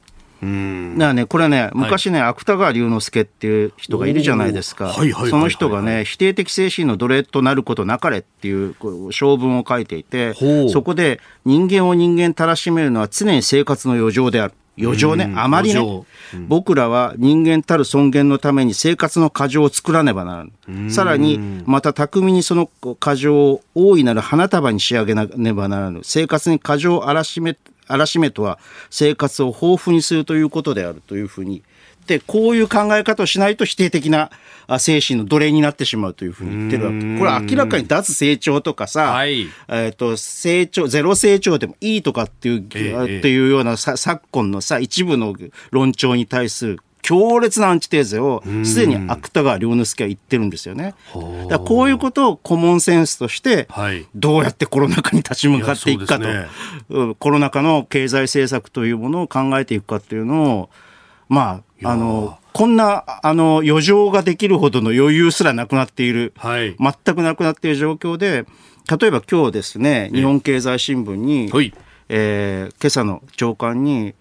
だからね、これね、昔ね、芥川龍之介っていう人がいるじゃないですか。その人がね、否定的精神の奴隷となることなかれっていう小文を書いていて、そこで人間を人間たらしめるのは常に生活の余剰である。余剰ね、あまりね、うん、僕らは人間たる尊厳のために生活の過剰を作らねばならぬ。さらに、また巧みにその過剰を大いなる花束に仕上げなねばならぬ。生活に過剰を荒らしめ嵐目とは生活を豊富にするということであるというふうに。でこういう考え方をしないと否定的な精神の奴隷になってしまうというふうに言ってるわけ。これは明らかに脱成長とかさ、はい、えっ、と、成長、ゼロ成長でもいいとかっていう、えー、っていうようなさ昨今のさ、一部の論調に対する強烈なアンチテーゼをすでに芥川龍之介は言ってるんですよね。だこういうことをコモンセンスとしてどうやってコロナ禍に立ち向かっていくかと、ね、コロナ禍の経済政策というものを考えていくかっていうのをまああのこんなあの余剰ができるほどの余裕すらなくなっている、はい、全くなくなっている状況で例えば今日ですね日本経済新聞に、はい、えー、今朝の朝刊に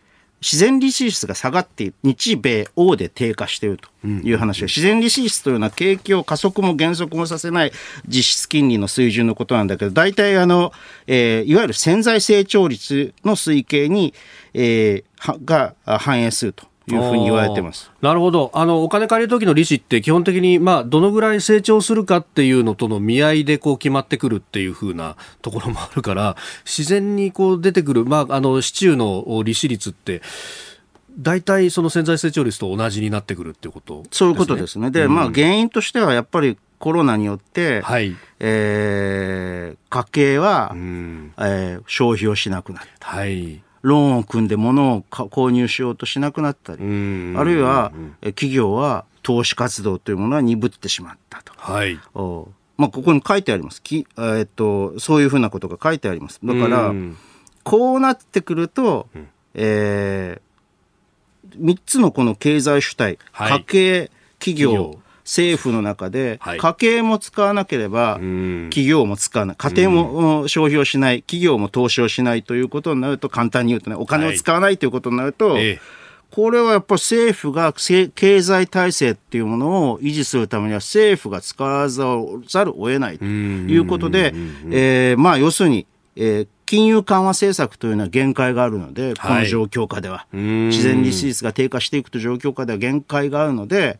自然利子率が下がって日米欧で低下しているという話で、自然利子率というのは景気を加速も減速もさせない実質金利の水準のことなんだけど、大体あの、えー、いわゆる潜在成長率の推計に、えー、が反映すると。いうふうに言われてます。なるほど。あのお金借りる時の利子って基本的に、まあ、どのぐらい成長するかっていうのとの見合いでこう決まってくるっていうふうなところもあるから 自然にこう出てくる、まあ、あの市中の利子率って大体その潜在成長率と同じになってくるっていうこと、ね、そういうことですね。で、うん、まあ原因としてはやっぱりコロナによって、はい。えー、家計は、うん、えー、消費をしなくなった。はいローンを組んで物を購入しようとしなくなったり、あるいは企業は投資活動というものは鈍ってしまったと。はい。おまあ、ここに書いてあります。きえー、っと、そういうふうなことが書いてあります。だから、こうなってくると、えー、3つのこの経済主体、家計、企業、政府の中で、家計も使わなければ、企業も使わない、家庭も消費をしない、企業も投資をしないということになると、簡単に言うとね、お金を使わないということになると、これはやっぱ政府が経済体制っていうものを維持するためには政府が使わざるを得ないということで、えー、まあ要するに、えー、金融緩和政策というのは限界があるので、この状況下では、自然利子率が低下していくと状況下では限界があるので、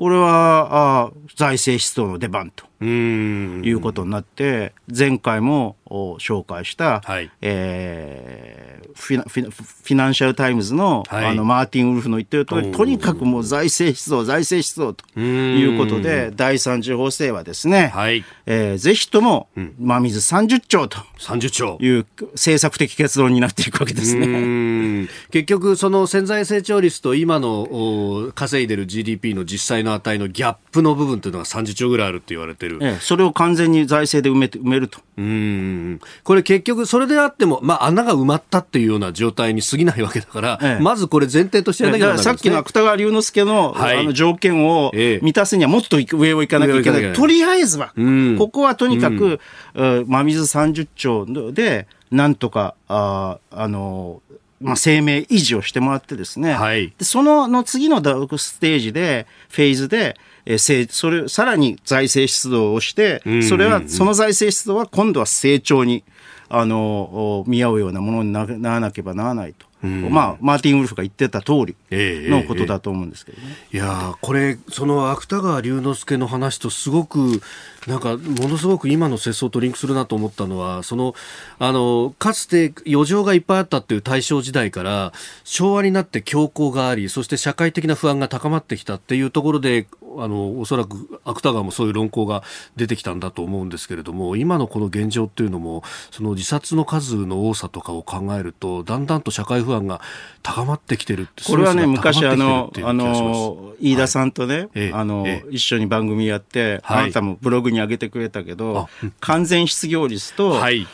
これはあ財政出動の出番と。いうことになって、前回も紹介した、はい、えー、フィフィフィナンシャル・タイムズの,、あのマーティン・ウルフの言ってる通り、とにかくもう財政出動、財政出動ということで、第三次補正はですね、はい。えー、ぜひとも、真水30兆と30兆。いう政策的結論になっていくわけですね。結局、その潜在成長率と今の稼いでる GDP の実際の値のギャップの部分というのが30兆ぐらいあるって言われてる。ええ、それを完全に財政で埋めて埋めると。うん。これ結局、それであっても、まあ、穴が埋まったっていうような状態に過ぎないわけだから、ええ、まずこれ前提としてやらなきゃならない、ね、さっきの芥川龍之介のはい、あの条件を満たすにはもっと上を行かなきゃいけない。とりあえずは、ここはとにかく、うん、真水30兆で、なんとか、ああの、まあ、生命維持をしてもらってですね、はい、でそのの次のステージで、フェーズで、えー、それさらに財政出動をして、それは、その財政出動は今度は成長に、あの、見合うようなものにならなければならないと。まあ、マーティン・ウルフが言ってた通りのことだと思うんですけどね。えーえー、いやこれ、その芥川龍之介の話とすごく、なんか、ものすごく今の世相とリンクするなと思ったのは、その、あの、かつて余剰がいっぱいあったっていう大正時代から、昭和になって強行があり、そして社会的な不安が高まってきたっていうところで、あの、おそらく芥川もそういう論考が出てきたんだと思うんですけれども、今のこの現状っていうのも、その自殺の数の多さとかを考えると、だんだんと社会不安が高まってきてるってこれはね、昔あの、あの、飯田さんとね、はい、あの、ええ、一緒に番組やって、はい、あなたもブログに上げてくれたけど、完全失業率と、はい、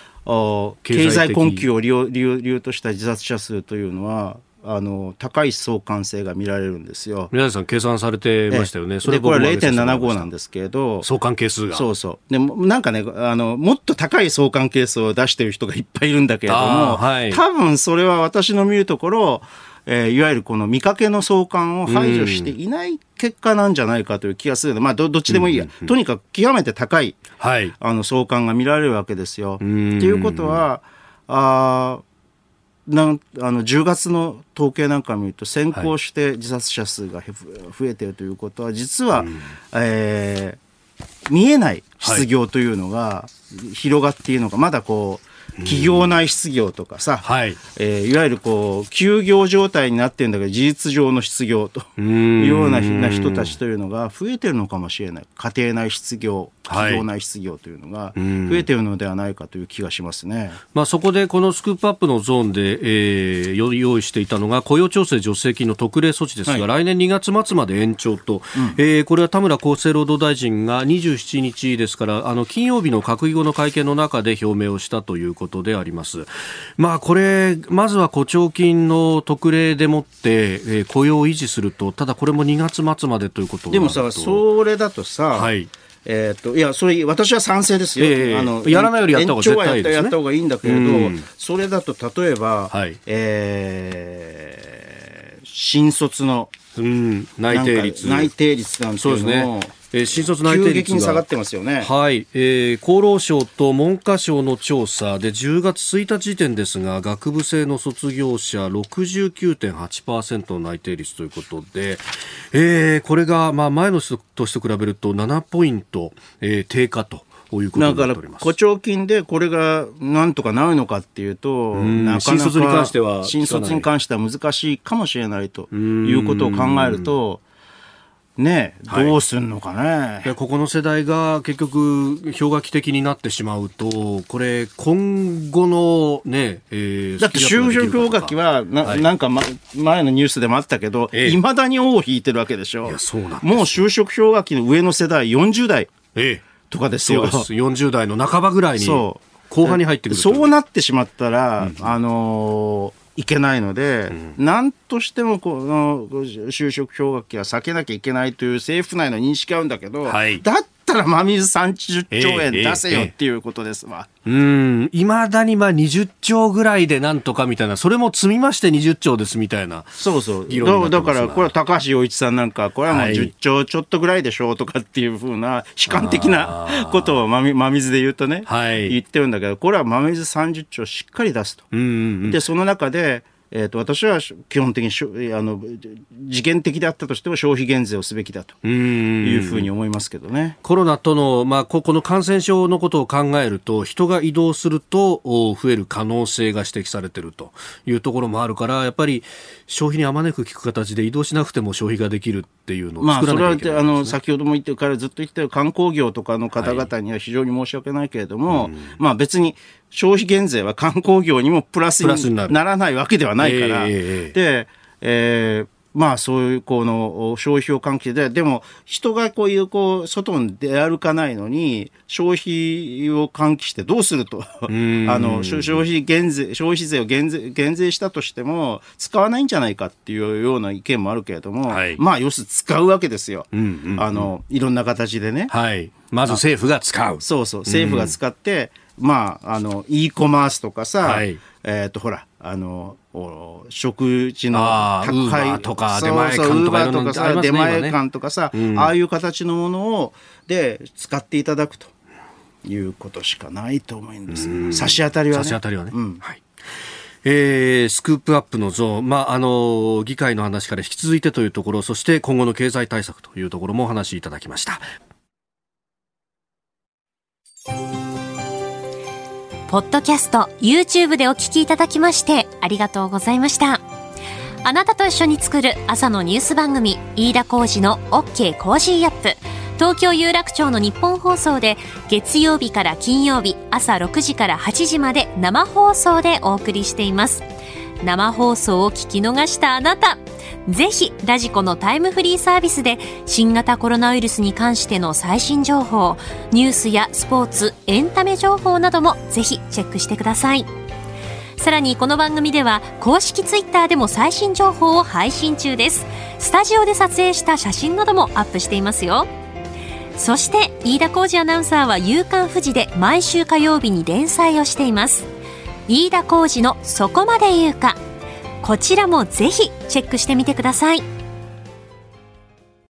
経済困窮を理由とした自殺者数というのは、あの高い相関性が見られるんですよ。皆さん計算されてましたよね。それこれ0.75なんですけど。相関係数が。そうそう。でもなんかね、あの、もっと高い相関係数を出してる人がいっぱいいるんだけれども、はい、多分それは私の見るところ、えー、いわゆるこの見かけの相関を排除していない結果なんじゃないかという気がするので、まあど、どっちでもいいや、とにかく極めて高い、はい、あの相関が見られるわけですよ。っていうことは、あなんあの10月の統計なんかを見ると先行して自殺者数が増えているということは実は、えー、見えない失業というのが広がっているのがまだこう企業内失業とかさ、はい、えー、いわゆるこう休業状態になってるんだけど事実上の失業というような人たちというのが増えてるのかもしれない。家庭内失業企業内失業というのが増えてるのではないかという気がしますね、まあ、そこでこのスクープアップのゾーンで、えー、用意していたのが雇用調整助成金の特例措置ですが、はい、来年2月末まで延長と、うん、えー、これは田村厚生労働大臣が27日ですからあの金曜日の閣議後の会見の中で表明をしたということであります。まあ、これまずは雇調金の特例でもって、えー、雇用を維持するとただこれも2月末までということでもさそれだとさ、はい。えー、っといやそれ私は賛成ですよ、えー、あのやらないよりやった方が絶対いいです、ね、やった方がいいんだけれど、それだと例えば、はい、えー、新卒のうん、内定率。内定率なんていうのねえー、新卒内定率が下がってますよね。はい、えー、厚労省と文科省の調査で10月1日時点ですが、学部生の卒業者69.8%の内定率ということで、えー、これがまあ前の年と比べると7ポイント、えー、低下と。だから、補聴金でこれがなんとかなるのかっていうと、なかなか新卒に関しては新卒に関しては難しいかもしれないということを考えると、ね、どうすんのかね、はい、ここの世代が結局、氷河期的になってしまうと、これ、今後のね、えー、だって就職氷河期はな、はい、なんか、ま、前のニュースでもあったけど、い、え、ま、だに尾を引いてるわけでしょ。いやそうなんもう就職氷河期の上の世代、40代とかですよ。そうです。40代の半ばぐらいに、後半に入ってくるそうなってしまったら、うん、あのーいけないので、うん、何としてもこの就職氷河期は避けなきゃいけないという政府内の認識があるんだけど、はい、だったら真水30兆円出せよっていうことですわ。えーえー、うん、いまだにまあ20兆ぐらいでなんとかみたいな、それも積みまして20兆ですみたいな。そうそう。だだから、これは高橋洋一さんなんか、これはもう10兆ちょっとぐらいでしょうとかっていうふうな、悲観的なことを真真水で言うとね、はい、言ってるんだけど、これは真水30兆しっかり出すと。うんうんうん、で、その中で、えーと、私は基本的にあの次元的であったとしても消費減税をすべきだというふうに思いますけどね。コロナとの、まあ、ここの感染症のことを考えると人が移動すると増える可能性が指摘されているというところもあるからやっぱり消費にあまねく効く形で移動しなくても消費ができるっていうのを作らなきゃいけない、ね、まあ、それはあの先ほども言ってからずっと言ってる観光業とかの方々には非常に申し訳ないけれども、はい、まあ別に消費減税は観光業にもプラスにならないわけではないから、えー、で、えーまあそういうこの消費を喚起で、でも人がこういうこう外に出歩かないのに消費を喚起してどうすると？あの消費減税、消費税を減税減税したとしても使わないんじゃないかっていうような意見もあるけれども、はい、まあ要するに使うわけですよ。うんうんうん、あの、いろんな形でね。はい。まず政府が使う。そうそう。政府が使って、まあ、あの、e コマースとかさ、はい、えっ、ー、と、ほら、あの、食事の高いとか出前館とか、とかさ、出前館とかさ、うん、ああいう形のものをで使っていただくということしかないと思うんです。うん、差し当たりはね。差し当たりはね。うん、はい。えー、スクープアップのゾーン、まあ、あの、議会の話から引き続いてというところ、そして今後の経済対策というところもお話しいただきました。ポッドキャスト、YouTube でお聞きいただきましてありがとうございました。あなたと一緒に作る朝のニュース番組、飯田浩司の OK Cozy up。東京有楽町のニッポン放送で月曜日から金曜日朝6時から8時まで生放送でお送りしています。生放送を聞き逃したあなた、ぜひ radiko のタイムフリーサービスで新型コロナウイルスに関しての最新情報、ニュースやスポーツ、エンタメ情報などもぜひチェックしてください。さらにこの番組では公式ツイッターでも最新情報を配信中です。スタジオで撮影した写真などもアップしていますよ。そして飯田浩二アナウンサーは夕刊富士で毎週火曜日に連載をしています。飯田浩二のそこまで言うか。こちらもぜひチェックしてみてください。